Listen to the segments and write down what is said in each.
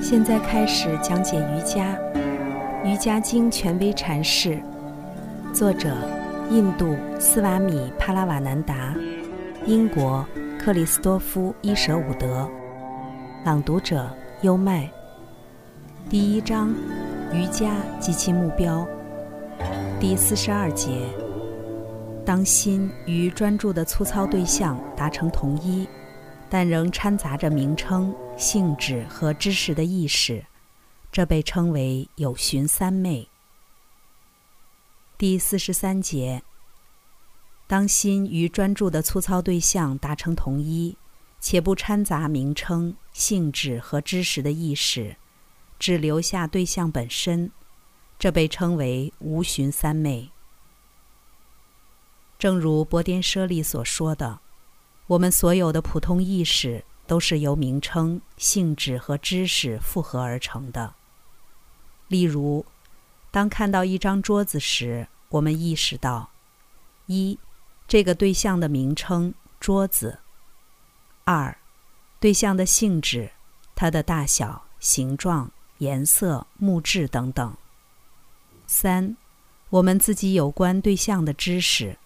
现在开始讲解瑜伽，《瑜伽经》权威阐释，作者印度斯瓦米帕拉瓦南达，英国克里斯多夫伊舍伍德，朗读者优麦。第一章：瑜伽及其目标。第四十二节：当心与专注的粗糙对象达成统一。但仍掺杂着名称、性质和知识的意识，这被称为有寻三昧。第四十三节：当心与专注的粗糙对象达成统一，且不掺杂名称、性质和知识的意识，只留下对象本身，这被称为无寻三昧。正如波颠舍利所说的。我们所有的普通意识都是由名称、性质和知识复合而成的。例如，当看到一张桌子时，我们意识到：一、这个对象的名称“桌子”；二、对象的性质，它的大小、形状、颜色、木质等等；三、我们自己有关对象的知识。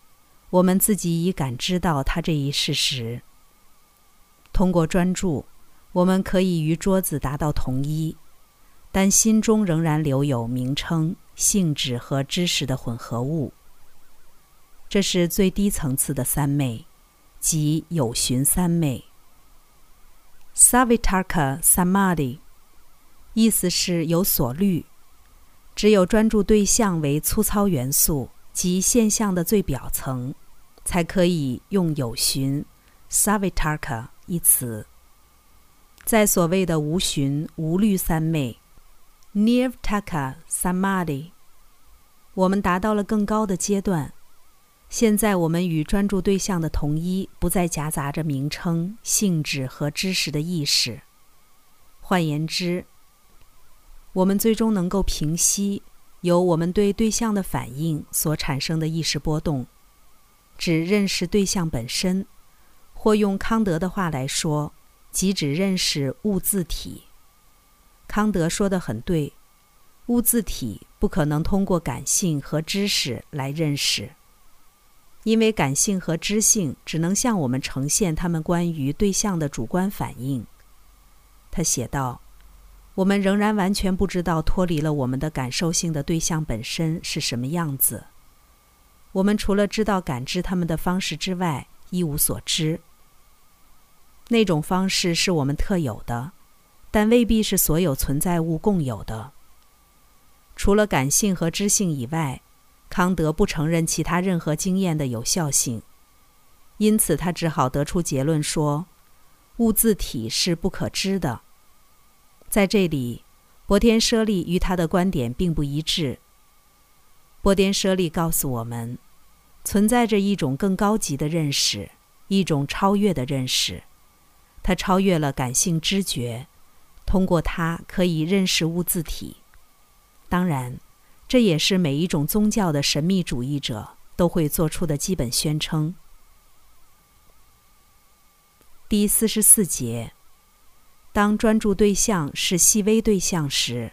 我们自己已感知到它这一事实。通过专注，我们可以与桌子达到同一，但心中仍然留有名称、性质和知识的混合物。这是最低层次的三昧，即有寻三昧 （Savitaka Samadhi），意思是有所虑。只有专注对象为粗糙元素及现象的最表层。才可以用有寻 （savitaka） 一词。在所谓的无寻无虑三昧 n i r t a k a samadhi），我们达到了更高的阶段。现在我们与专注对象的同一，不再夹杂着名称、性质和知识的意识。换言之，我们最终能够平息由我们对对象的反应所产生的意识波动。只认识对象本身，或用康德的话来说，即只认识物自体。康德说的很对，物自体不可能通过感性和知识来认识，因为感性和知性只能向我们呈现他们关于对象的主观反应。他写道：“我们仍然完全不知道脱离了我们的感受性的对象本身是什么样子。”我们除了知道感知他们的方式之外，一无所知。那种方式是我们特有的，但未必是所有存在物共有的。除了感性和知性以外，康德不承认其他任何经验的有效性，因此他只好得出结论说，物自体是不可知的。在这里，博天舍利与他的观点并不一致。波天舍利告诉我们，存在着一种更高级的认识，一种超越的认识。它超越了感性知觉，通过它可以认识物自体。当然，这也是每一种宗教的神秘主义者都会做出的基本宣称。第四十四节，当专注对象是细微对象时，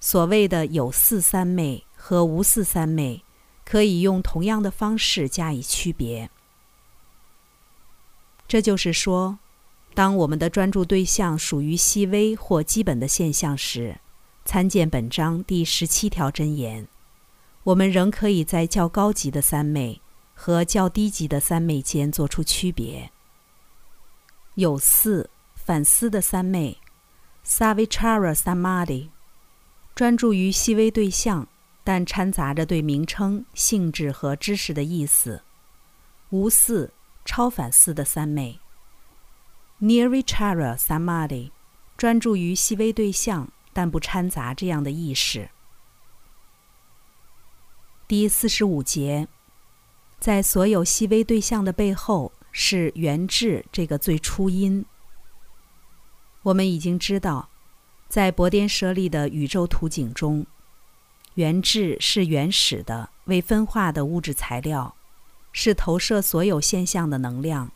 所谓的有四三昧。和无四三昧可以用同样的方式加以区别。这就是说，当我们的专注对象属于细微或基本的现象时，参见本章第十七条真言，我们仍可以在较高级的三昧和较低级的三昧间做出区别。有四反思的三昧 （Savichara Samadhi），专注于细微对象。但掺杂着对名称、性质和知识的意思，无四超反思的三昧。Nirvichara Samadhi，专注于细微对象，但不掺杂这样的意识。第四十五节，在所有细微对象的背后是原质这个最初因。我们已经知道，在博颠舍利的宇宙图景中。原质是原始的、未分化的物质材料，是投射所有现象的能量。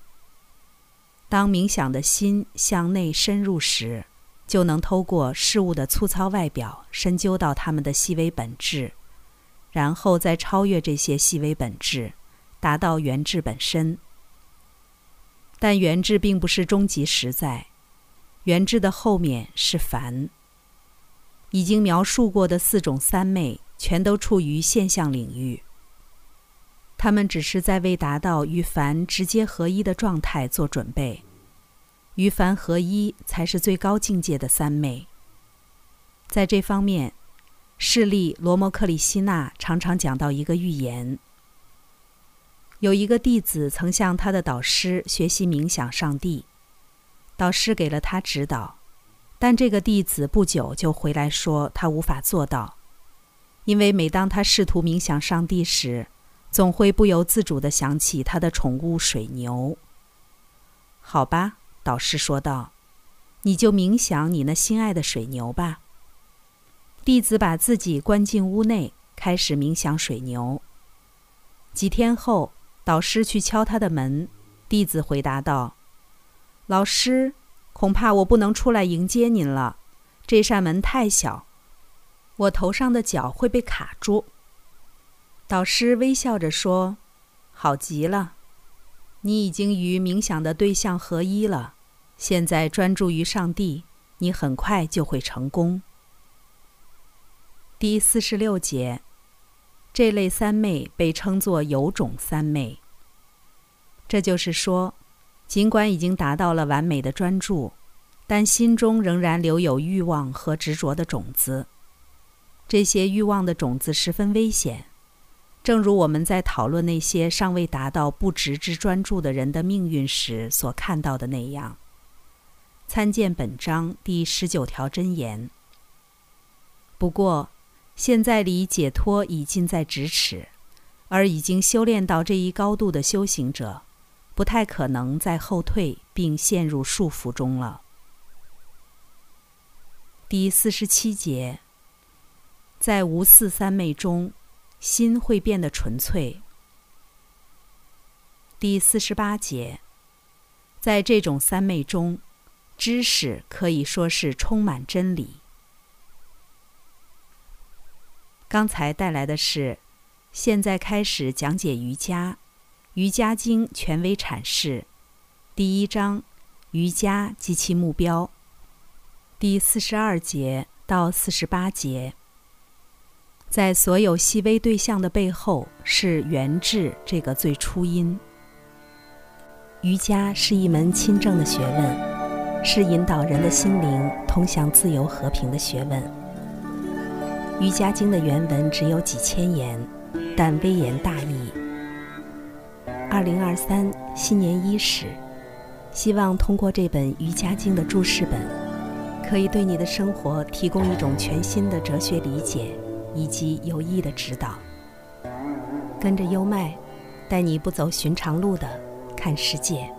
当冥想的心向内深入时，就能透过事物的粗糙外表，深究到它们的细微本质，然后再超越这些细微本质，达到原质本身。但原质并不是终极实在，原质的后面是凡。已经描述过的四种三昧，全都处于现象领域。他们只是在为达到与凡直接合一的状态做准备。与凡合一才是最高境界的三昧。在这方面，势利罗摩克里希那常常讲到一个寓言：有一个弟子曾向他的导师学习冥想上帝，导师给了他指导，但这个弟子不久就回来说他无法做到，因为每当他试图冥想上帝时，总会不由自主地想起他的宠物水牛。好吧，导师说道：“你就冥想你那心爱的水牛吧。”弟子把自己关进屋内，开始冥想水牛。几天后，导师去敲他的门，弟子回答道：“老师，恐怕我不能出来迎接您了，这扇门太小，我头上的角会被卡住。”导师微笑着说：“好极了，你已经与冥想的对象合一了。现在专注于上帝，你很快就会成功。”第四十六节，这类三昧被称作有种三昧。这就是说，尽管已经达到了完美的专注，但心中仍然留有欲望和执着的种子。这些欲望的种子十分危险。正如我们在讨论那些尚未达到不执之专注的人的命运时所看到的那样，参见本章第十九条箴言。不过，现在离解脱已近在咫尺，而已经修炼到这一高度的修行者，不太可能再后退并陷入束缚中了。第四十七节，在无四三昧中。心会变得纯粹。第四十八节，在这种三昧中，知识可以说是充满真理。刚才带来的是，现在开始讲解瑜伽，《瑜伽经》权威阐释，第一章，瑜伽及其目标，第四十二节到四十八节。在所有细微对象的背后，是原质这个最初因。瑜伽是一门亲政的学问，是引导人的心灵通向自由和平的学问。《瑜伽经》的原文只有几千言，但微言大义。二零二三新年伊始，希望通过这本《瑜伽经》的注释本，可以对你的生活提供一种全新的哲学理解。以及有益的指导，跟着优麦，带你不走寻常路的看世界。